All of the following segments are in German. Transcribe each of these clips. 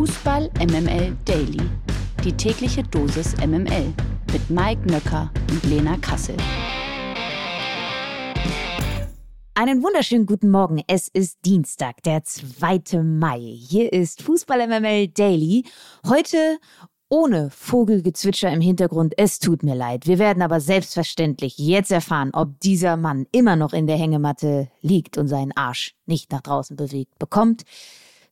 Fußball MML Daily. Die tägliche Dosis MML mit Mike Nöcker und Lena Kassel. Einen wunderschönen guten Morgen. Es ist Dienstag, der 2. Mai. Hier ist Fußball MML Daily. Heute ohne Vogelgezwitscher im Hintergrund. Es tut mir leid. Wir werden aber selbstverständlich jetzt erfahren, ob dieser Mann immer noch in der Hängematte liegt und seinen Arsch nicht nach draußen bewegt bekommt.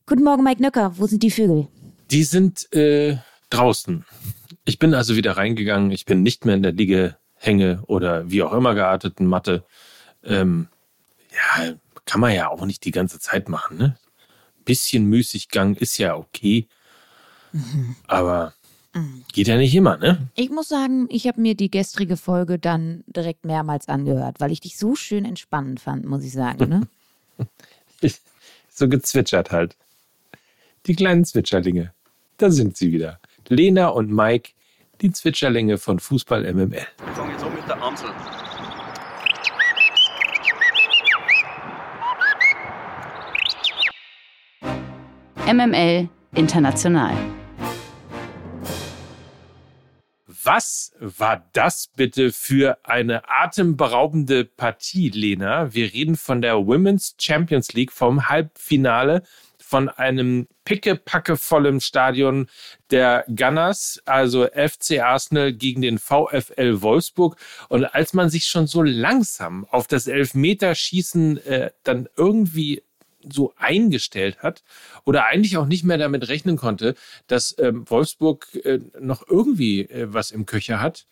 Guten Morgen, Mike Nöcker. Wo sind die Vögel? Die sind äh, draußen. Ich bin also wieder reingegangen. Ich bin nicht mehr in der Liege, Hänge oder wie auch immer gearteten Matte. Ähm, ja, kann man ja auch nicht die ganze Zeit machen. Ne? Bisschen Müßiggang ist ja okay. Mhm. Aber mhm. geht ja nicht immer, ne? Ich muss sagen, ich habe mir die gestrige Folge dann direkt mehrmals angehört, weil ich dich so schön entspannend fand, muss ich sagen. Ne? so gezwitschert halt. Die kleinen Zwitscherlinge. Da sind sie wieder. Lena und Mike, die Zwitscherlinge von Fußball MML. Wir fangen jetzt an mit der Amsel. MML International. Was war das bitte für eine atemberaubende Partie, Lena? Wir reden von der Women's Champions League vom Halbfinale von einem pickepackevollen Stadion der Gunners, also FC Arsenal gegen den VfL Wolfsburg. Und als man sich schon so langsam auf das Elfmeterschießen äh, dann irgendwie so eingestellt hat oder eigentlich auch nicht mehr damit rechnen konnte, dass ähm, Wolfsburg äh, noch irgendwie äh, was im Köcher hat,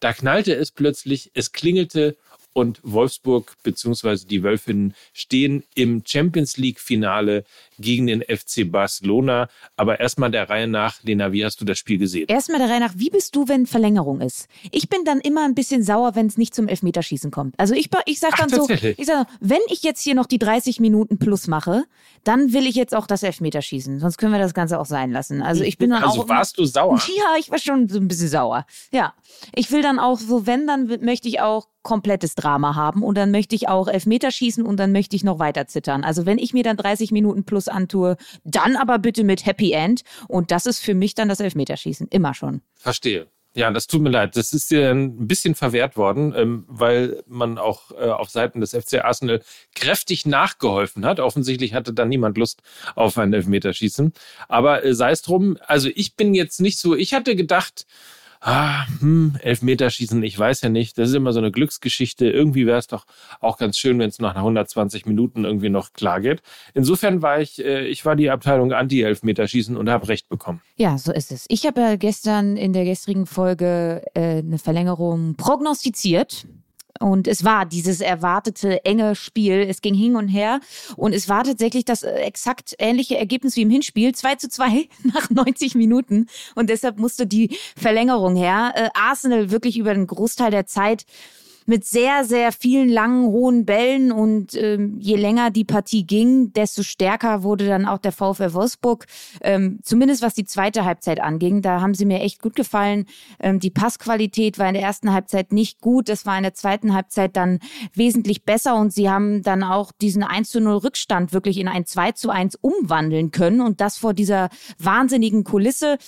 da knallte es plötzlich, es klingelte und Wolfsburg bzw. die Wölfinnen stehen im Champions League Finale gegen den FC Barcelona. Aber erstmal der Reihe nach, Lena, wie hast du das Spiel gesehen? Erstmal der Reihe nach, wie bist du, wenn Verlängerung ist? Ich bin dann immer ein bisschen sauer, wenn es nicht zum Elfmeterschießen kommt. Also ich, ich sag dann Ach, so, ich sag, wenn ich jetzt hier noch die 30 Minuten plus mache, dann will ich jetzt auch das Elfmeterschießen. Sonst können wir das Ganze auch sein lassen. Also ich bin dann also auch. warst du sauer? Ja, ich war schon so ein bisschen sauer. Ja. Ich will dann auch so, wenn, dann möchte ich auch komplettes Drama haben und dann möchte ich auch Elfmeterschießen und dann möchte ich noch weiter zittern. Also wenn ich mir dann 30 Minuten plus antue, dann aber bitte mit Happy End. Und das ist für mich dann das Elfmeterschießen. Immer schon. Verstehe. Ja, das tut mir leid. Das ist dir ein bisschen verwehrt worden, ähm, weil man auch äh, auf Seiten des FC Arsenal kräftig nachgeholfen hat. Offensichtlich hatte da niemand Lust auf ein Elfmeterschießen. Aber äh, sei es drum, also ich bin jetzt nicht so, ich hatte gedacht, ah, hm, Elfmeterschießen, ich weiß ja nicht. Das ist immer so eine Glücksgeschichte. Irgendwie wäre es doch auch ganz schön, wenn es nach 120 Minuten irgendwie noch klar geht. Insofern war ich, äh, ich war die Abteilung Anti-Elfmeterschießen und habe recht bekommen. Ja, so ist es. Ich habe ja gestern in der gestrigen Folge äh, eine Verlängerung prognostiziert. Und es war dieses erwartete enge Spiel. Es ging hin und her. Und es war tatsächlich das äh, exakt ähnliche Ergebnis wie im Hinspiel. 2 zu 2 nach 90 Minuten. Und deshalb musste die Verlängerung her. Äh, Arsenal wirklich über den Großteil der Zeit mit sehr, sehr vielen langen, hohen Bällen. Und ähm, je länger die Partie ging, desto stärker wurde dann auch der VfL Wolfsburg. Ähm, zumindest was die zweite Halbzeit anging. Da haben sie mir echt gut gefallen. Ähm, die Passqualität war in der ersten Halbzeit nicht gut. Das war in der zweiten Halbzeit dann wesentlich besser. Und sie haben dann auch diesen 1 zu 0 Rückstand wirklich in ein 2 zu 1 umwandeln können. Und das vor dieser wahnsinnigen Kulisse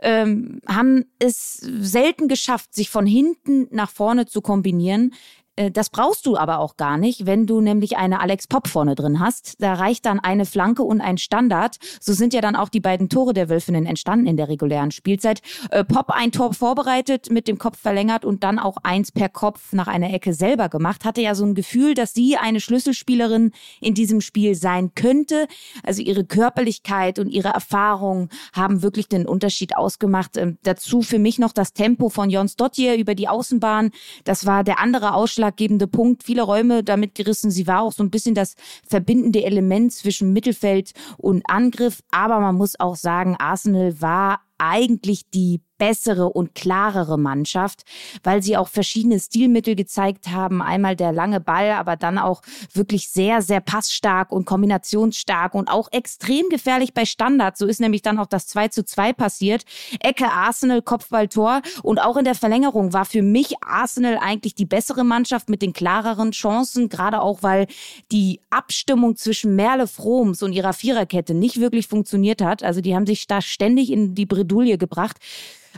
ähm, haben es selten geschafft, sich von hinten nach vorne zu kombinieren. Äh, das brauchst du aber auch gar nicht, wenn du nämlich eine Alex Pop vorne drin hast. Da reicht dann eine Flanke und ein Standard. So sind ja dann auch die beiden Tore der Wölfinnen entstanden in der regulären Spielzeit. Äh, Pop ein Tor vorbereitet, mit dem Kopf verlängert und dann auch eins per Kopf nach einer Ecke selber gemacht. Hatte ja so ein Gefühl, dass sie eine Schlüsselspielerin in diesem Spiel sein könnte. Also ihre Körperlichkeit und ihre Erfahrung haben wirklich den Unterschied ausgemacht. Ähm, dazu für mich noch das Tempo von Jons Dottier über die Außenbahn. Das war der andere Ausschlag ausschlaggebende Punkt. Viele Räume damit gerissen. Sie war auch so ein bisschen das verbindende Element zwischen Mittelfeld und Angriff. Aber man muss auch sagen, Arsenal war eigentlich die bessere und klarere Mannschaft, weil sie auch verschiedene Stilmittel gezeigt haben. Einmal der lange Ball, aber dann auch wirklich sehr, sehr passstark und kombinationsstark und auch extrem gefährlich bei Standards. So ist nämlich dann auch das 2 zu 2 passiert. Ecke Arsenal, Kopfballtor und auch in der Verlängerung war für mich Arsenal eigentlich die bessere Mannschaft mit den klareren Chancen, gerade auch, weil die Abstimmung zwischen Merle Froms und ihrer Viererkette nicht wirklich funktioniert hat. Also die haben sich da ständig in die Bredouille gebracht.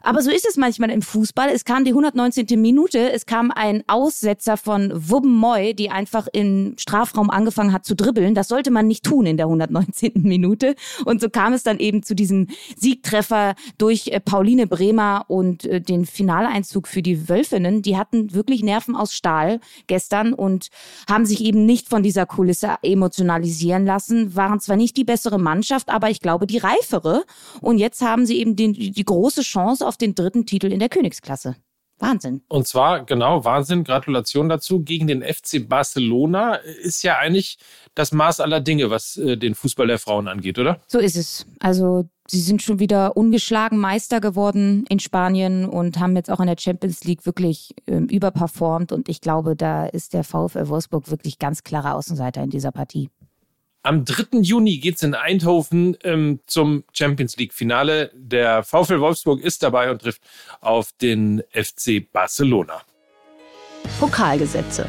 Aber so ist es manchmal im Fußball. Es kam die 119. Minute, es kam ein Aussetzer von Wubbenmoy, die einfach im Strafraum angefangen hat zu dribbeln. Das sollte man nicht tun in der 119. Minute. Und so kam es dann eben zu diesem Siegtreffer durch äh, Pauline Bremer und äh, den Finaleinzug für die Wölfinnen. Die hatten wirklich Nerven aus Stahl gestern und haben sich eben nicht von dieser Kulisse emotionalisieren lassen, waren zwar nicht die bessere Mannschaft, aber ich glaube die reifere. Und jetzt haben sie eben den, die große Chance auf den dritten Titel in der Königsklasse. Wahnsinn. Und zwar, genau, Wahnsinn, Gratulation dazu. Gegen den FC Barcelona ist ja eigentlich das Maß aller Dinge, was äh, den Fußball der Frauen angeht, oder? So ist es. Also, sie sind schon wieder ungeschlagen Meister geworden in Spanien und haben jetzt auch in der Champions League wirklich ähm, überperformt. Und ich glaube, da ist der VfL Wolfsburg wirklich ganz klarer Außenseiter in dieser Partie. Am 3. Juni geht es in Eindhoven ähm, zum Champions League-Finale. Der VfL Wolfsburg ist dabei und trifft auf den FC Barcelona. Pokalgesetze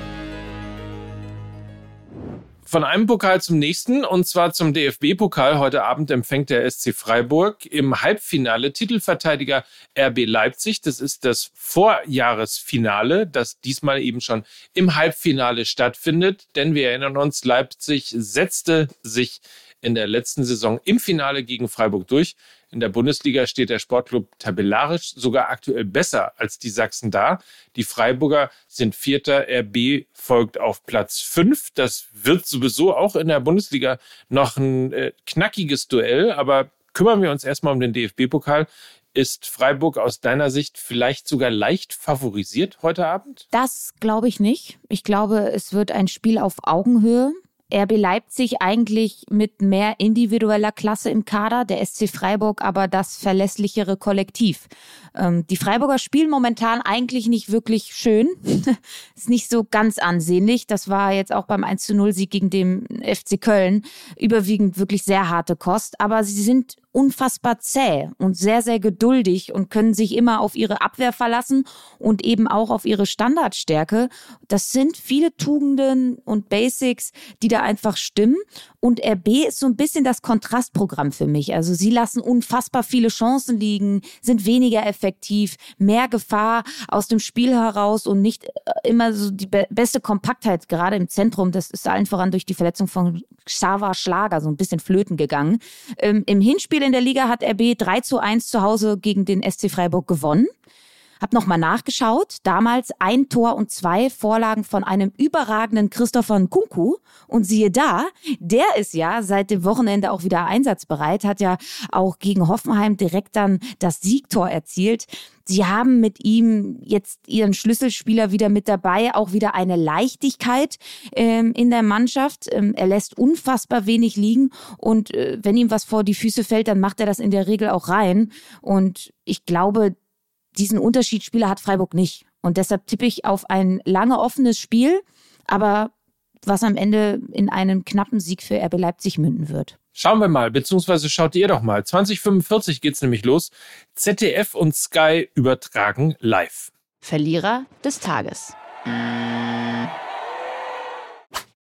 von einem Pokal zum nächsten und zwar zum DFB-Pokal. Heute Abend empfängt der SC Freiburg im Halbfinale Titelverteidiger RB Leipzig. Das ist das Vorjahresfinale, das diesmal eben schon im Halbfinale stattfindet. Denn wir erinnern uns, Leipzig setzte sich in der letzten Saison im Finale gegen Freiburg durch. In der Bundesliga steht der Sportclub tabellarisch sogar aktuell besser als die Sachsen da. Die Freiburger sind Vierter, RB folgt auf Platz fünf. Das wird sowieso auch in der Bundesliga noch ein äh, knackiges Duell, aber kümmern wir uns erstmal um den DFB-Pokal. Ist Freiburg aus deiner Sicht vielleicht sogar leicht favorisiert heute Abend? Das glaube ich nicht. Ich glaube, es wird ein Spiel auf Augenhöhe. RB Leipzig eigentlich mit mehr individueller Klasse im Kader, der SC Freiburg aber das verlässlichere Kollektiv. Ähm, die Freiburger spielen momentan eigentlich nicht wirklich schön. Ist nicht so ganz ansehnlich. Das war jetzt auch beim 1 zu 0 Sieg gegen den FC Köln überwiegend wirklich sehr harte Kost. Aber sie sind unfassbar zäh und sehr, sehr geduldig und können sich immer auf ihre Abwehr verlassen und eben auch auf ihre Standardstärke. Das sind viele Tugenden und Basics, die da einfach stimmen. Und RB ist so ein bisschen das Kontrastprogramm für mich. Also sie lassen unfassbar viele Chancen liegen, sind weniger effektiv, mehr Gefahr aus dem Spiel heraus und nicht äh, immer so die beste Kompaktheit, gerade im Zentrum. Das ist allen voran durch die Verletzung von Xaver Schlager so ein bisschen flöten gegangen. Ähm, Im Hinspiel in der Liga hat RB 3 zu 1 zu Hause gegen den SC Freiburg gewonnen. Hab nochmal nachgeschaut. Damals ein Tor und zwei Vorlagen von einem überragenden Christopher Nkunku. Und siehe da, der ist ja seit dem Wochenende auch wieder einsatzbereit, hat ja auch gegen Hoffenheim direkt dann das Siegtor erzielt. Sie haben mit ihm jetzt ihren Schlüsselspieler wieder mit dabei, auch wieder eine Leichtigkeit ähm, in der Mannschaft. Ähm, er lässt unfassbar wenig liegen und äh, wenn ihm was vor die Füße fällt, dann macht er das in der Regel auch rein. Und ich glaube, diesen Unterschiedsspieler hat Freiburg nicht. Und deshalb tippe ich auf ein lange offenes Spiel, aber was am Ende in einen knappen Sieg für RB Leipzig münden wird. Schauen wir mal, beziehungsweise schaut ihr doch mal. 2045 geht's nämlich los. ZDF und Sky übertragen live. Verlierer des Tages.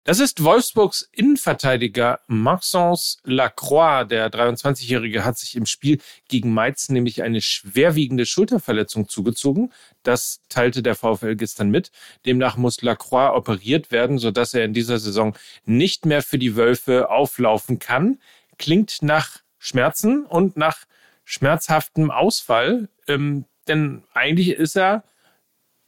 Das ist Wolfsburgs Innenverteidiger Maxence Lacroix. Der 23-Jährige hat sich im Spiel gegen Mainz nämlich eine schwerwiegende Schulterverletzung zugezogen. Das teilte der VfL gestern mit. Demnach muss Lacroix operiert werden, sodass er in dieser Saison nicht mehr für die Wölfe auflaufen kann. Klingt nach Schmerzen und nach schmerzhaftem Ausfall. Ähm, denn eigentlich ist er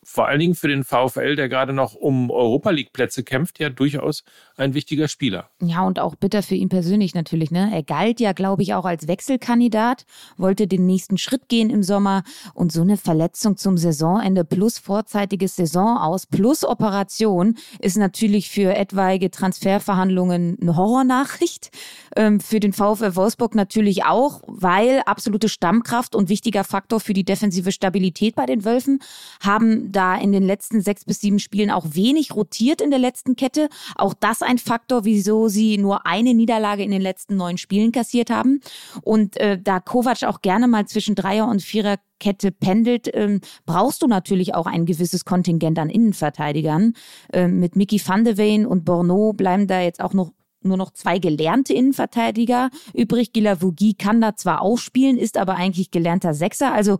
vor allen Dingen für den VfL, der gerade noch um Europa League Plätze kämpft, ja durchaus ein wichtiger Spieler. Ja, und auch bitter für ihn persönlich natürlich. Ne? Er galt ja, glaube ich, auch als Wechselkandidat, wollte den nächsten Schritt gehen im Sommer und so eine Verletzung zum Saisonende plus vorzeitiges Saison aus plus Operation ist natürlich für etwaige Transferverhandlungen eine Horrornachricht. Ähm, für den VfL Wolfsburg natürlich auch, weil absolute Stammkraft und wichtiger Faktor für die defensive Stabilität bei den Wölfen haben da in den letzten sechs bis sieben Spielen auch wenig rotiert in der letzten Kette. Auch das ein Faktor, wieso sie nur eine Niederlage in den letzten neun Spielen kassiert haben. Und äh, da Kovac auch gerne mal zwischen Dreier- und Viererkette pendelt, ähm, brauchst du natürlich auch ein gewisses Kontingent an Innenverteidigern. Ähm, mit Mickey van de Ween und Borneau bleiben da jetzt auch noch nur noch zwei gelernte Innenverteidiger übrig. Gilavougi kann da zwar auch spielen, ist aber eigentlich gelernter Sechser. Also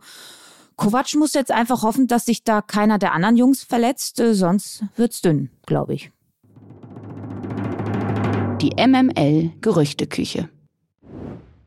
Kovac muss jetzt einfach hoffen, dass sich da keiner der anderen Jungs verletzt, äh, sonst wird's dünn, glaube ich. Die MML Gerüchteküche.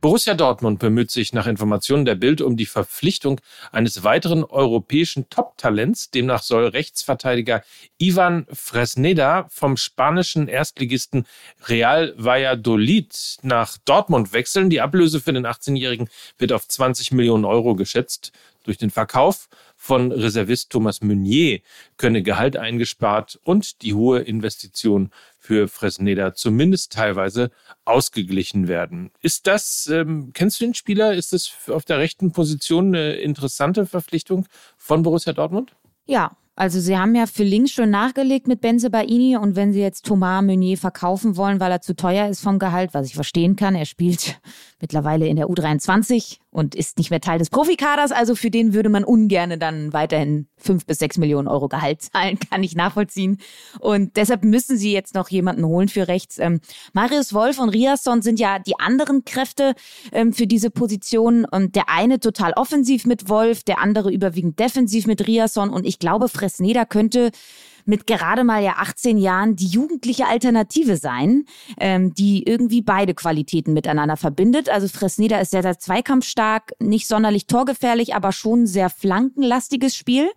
Borussia Dortmund bemüht sich nach Informationen der Bild um die Verpflichtung eines weiteren europäischen Top-Talents. Demnach soll Rechtsverteidiger Ivan Fresneda vom spanischen Erstligisten Real Valladolid nach Dortmund wechseln. Die Ablöse für den 18-Jährigen wird auf 20 Millionen Euro geschätzt. Durch den Verkauf von Reservist Thomas Meunier könne Gehalt eingespart und die hohe Investition für Fresneda zumindest teilweise ausgeglichen werden. Ist das, ähm, kennst du den Spieler? Ist das auf der rechten Position eine interessante Verpflichtung von Borussia Dortmund? Ja, also sie haben ja für links schon nachgelegt mit Benze Baini und wenn sie jetzt Thomas Meunier verkaufen wollen, weil er zu teuer ist vom Gehalt, was ich verstehen kann, er spielt mittlerweile in der U23 und ist nicht mehr Teil des Profikaders, also für den würde man ungern dann weiterhin fünf bis sechs Millionen Euro Gehalt zahlen, kann ich nachvollziehen. Und deshalb müssen sie jetzt noch jemanden holen für rechts. Ähm, Marius Wolf und Riasson sind ja die anderen Kräfte ähm, für diese Position und der eine total offensiv mit Wolf, der andere überwiegend defensiv mit Riasson und ich glaube, Fresneda könnte mit gerade mal ja 18 Jahren die jugendliche Alternative sein, ähm, die irgendwie beide Qualitäten miteinander verbindet. Also Fresneda ist sehr, sehr zweikampfstark, nicht sonderlich torgefährlich, aber schon sehr flankenlastiges Spiel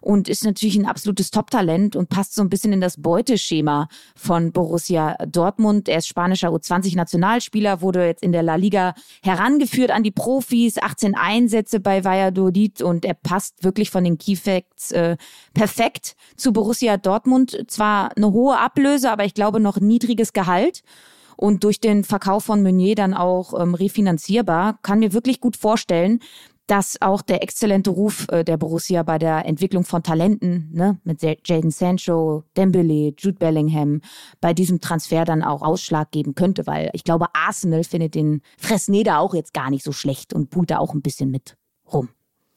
und ist natürlich ein absolutes Top-Talent und passt so ein bisschen in das Beuteschema von Borussia Dortmund. Er ist spanischer U20-Nationalspieler, wurde jetzt in der La Liga herangeführt an die Profis, 18 Einsätze bei Valladolid und er passt wirklich von den Keyfacts äh, perfekt zu Borussia Dortmund. Zwar eine hohe Ablöse, aber ich glaube noch niedriges Gehalt und durch den Verkauf von Meunier dann auch ähm, refinanzierbar. Kann mir wirklich gut vorstellen, dass auch der exzellente Ruf äh, der Borussia bei der Entwicklung von Talenten, ne, mit Jaden Sancho, Dembele, Jude Bellingham, bei diesem Transfer dann auch Ausschlag geben könnte, weil ich glaube, Arsenal findet den Fresneda auch jetzt gar nicht so schlecht und pult da auch ein bisschen mit rum.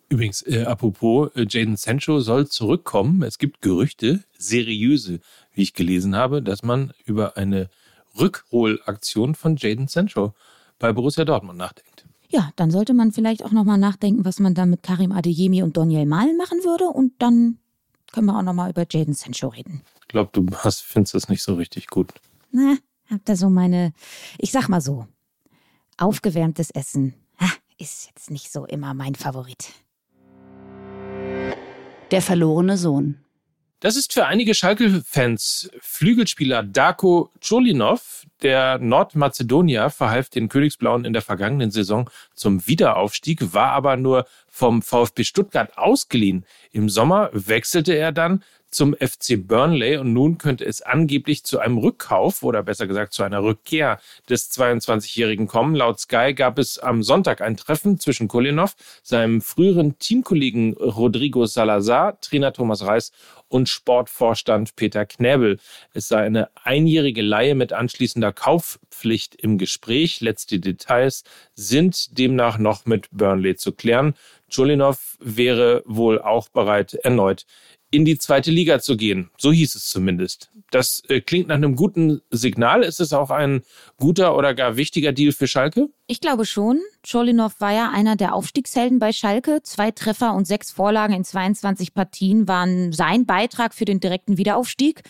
Übrigens, äh, apropos, äh, Jaden Sancho soll zurückkommen. Es gibt Gerüchte, seriöse, wie ich gelesen habe, dass man über eine Rückholaktion von Jaden Sancho bei Borussia Dortmund nachdenkt. Ja, dann sollte man vielleicht auch nochmal nachdenken, was man da mit Karim Adeyemi und Daniel Malen machen würde. Und dann können wir auch nochmal über Jaden Sancho reden. Ich glaube, du hast, findest das nicht so richtig gut. Na, hab da so meine, ich sag mal so, aufgewärmtes Essen ist jetzt nicht so immer mein Favorit. Der verlorene Sohn. Das ist für einige Schalke-Fans Flügelspieler Darko Cholinov. Der Nordmazedonier verhalf den Königsblauen in der vergangenen Saison zum Wiederaufstieg, war aber nur vom VfB Stuttgart ausgeliehen. Im Sommer wechselte er dann zum FC Burnley und nun könnte es angeblich zu einem Rückkauf oder besser gesagt zu einer Rückkehr des 22-Jährigen kommen. Laut Sky gab es am Sonntag ein Treffen zwischen Kolinov, seinem früheren Teamkollegen Rodrigo Salazar, Trainer Thomas Reis und Sportvorstand Peter Knäbel. Es sei eine einjährige Leihe mit anschließender Kaufpflicht im Gespräch. Letzte Details sind demnach noch mit Burnley zu klären. Chulinov wäre wohl auch bereit, erneut in die zweite Liga zu gehen. So hieß es zumindest. Das äh, klingt nach einem guten Signal. Ist es auch ein guter oder gar wichtiger Deal für Schalke? Ich glaube schon. Cholinov war ja einer der Aufstiegshelden bei Schalke. Zwei Treffer und sechs Vorlagen in 22 Partien waren sein Beitrag für den direkten Wiederaufstieg.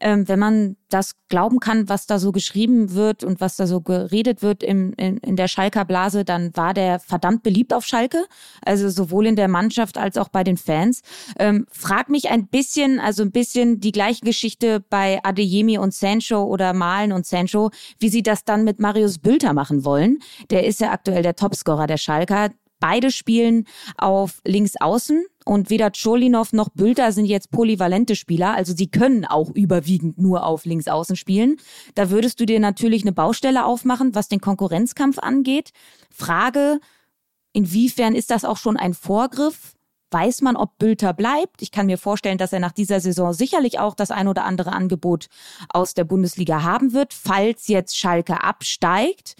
Ähm, wenn man das glauben kann, was da so geschrieben wird und was da so geredet wird im, in, in der Schalker Blase, dann war der verdammt beliebt auf Schalke. Also sowohl in der Mannschaft als auch bei den Fans. Ähm, frag mich ein bisschen, also ein bisschen die gleiche Geschichte bei Adeyemi und Sancho oder Malen und Sancho, wie sie das dann mit Marius Bülter machen wollen. Der ist ja aktuell der Topscorer der Schalker. Beide spielen auf links außen und weder Cholinov noch Bülter sind jetzt polyvalente Spieler, also sie können auch überwiegend nur auf links außen spielen. Da würdest du dir natürlich eine Baustelle aufmachen, was den Konkurrenzkampf angeht. Frage, inwiefern ist das auch schon ein Vorgriff? Weiß man, ob Bülter bleibt? Ich kann mir vorstellen, dass er nach dieser Saison sicherlich auch das ein oder andere Angebot aus der Bundesliga haben wird, falls jetzt Schalke absteigt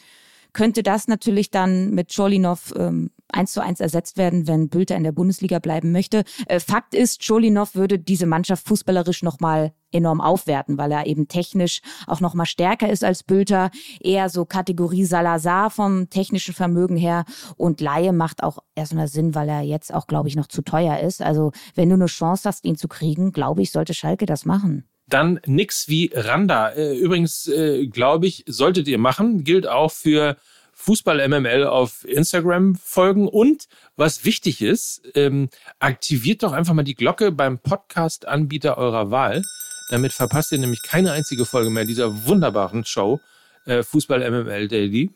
könnte das natürlich dann mit Cholinov ähm, eins zu eins ersetzt werden, wenn Bülter in der Bundesliga bleiben möchte. Äh, Fakt ist, Cholinov würde diese Mannschaft fußballerisch nochmal enorm aufwerten, weil er eben technisch auch nochmal stärker ist als Bülter. Eher so Kategorie Salazar vom technischen Vermögen her. Und Laie macht auch erstmal Sinn, weil er jetzt auch, glaube ich, noch zu teuer ist. Also wenn du eine Chance hast, ihn zu kriegen, glaube ich, sollte Schalke das machen. Dann nix wie Randa. Äh, übrigens, äh, glaube ich, solltet ihr machen. Gilt auch für Fußball MML auf Instagram folgen. Und was wichtig ist, ähm, aktiviert doch einfach mal die Glocke beim Podcast-Anbieter eurer Wahl. Damit verpasst ihr nämlich keine einzige Folge mehr dieser wunderbaren Show äh, Fußball MML Daily.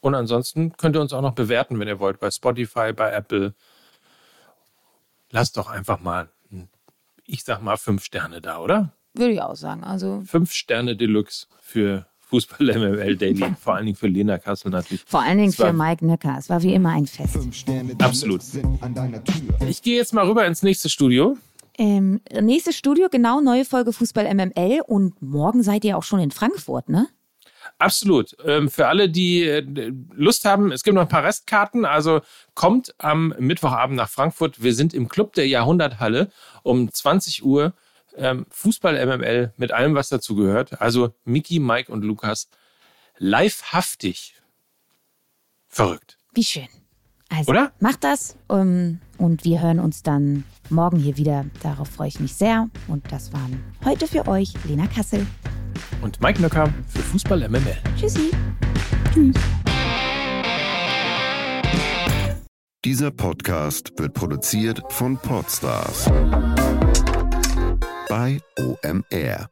Und ansonsten könnt ihr uns auch noch bewerten, wenn ihr wollt, bei Spotify, bei Apple. Lasst doch einfach mal, ich sag mal, fünf Sterne da, oder? Würde ich auch sagen. Also Fünf Sterne Deluxe für Fußball MML Daily. Vor allen Dingen für Lena Kassel natürlich. Vor allen Dingen für Mike Nöcker. Es war wie immer ein Fest. Absolut. Ich gehe jetzt mal rüber ins nächste Studio. Ähm, nächstes Studio, genau, neue Folge Fußball MML. Und morgen seid ihr auch schon in Frankfurt, ne? Absolut. Ähm, für alle, die äh, Lust haben, es gibt noch ein paar Restkarten. Also kommt am Mittwochabend nach Frankfurt. Wir sind im Club der Jahrhunderthalle um 20 Uhr ähm, Fußball MML mit allem, was dazu gehört. Also Miki, Mike und Lukas livehaftig. Verrückt. Wie schön. Also, Oder? Macht das um, und wir hören uns dann morgen hier wieder. Darauf freue ich mich sehr. Und das waren heute für euch Lena Kassel. Und Mike Nöcker für Fußball MML. Tschüssi. Tschüss. Dieser Podcast wird produziert von Podstars bei OMR.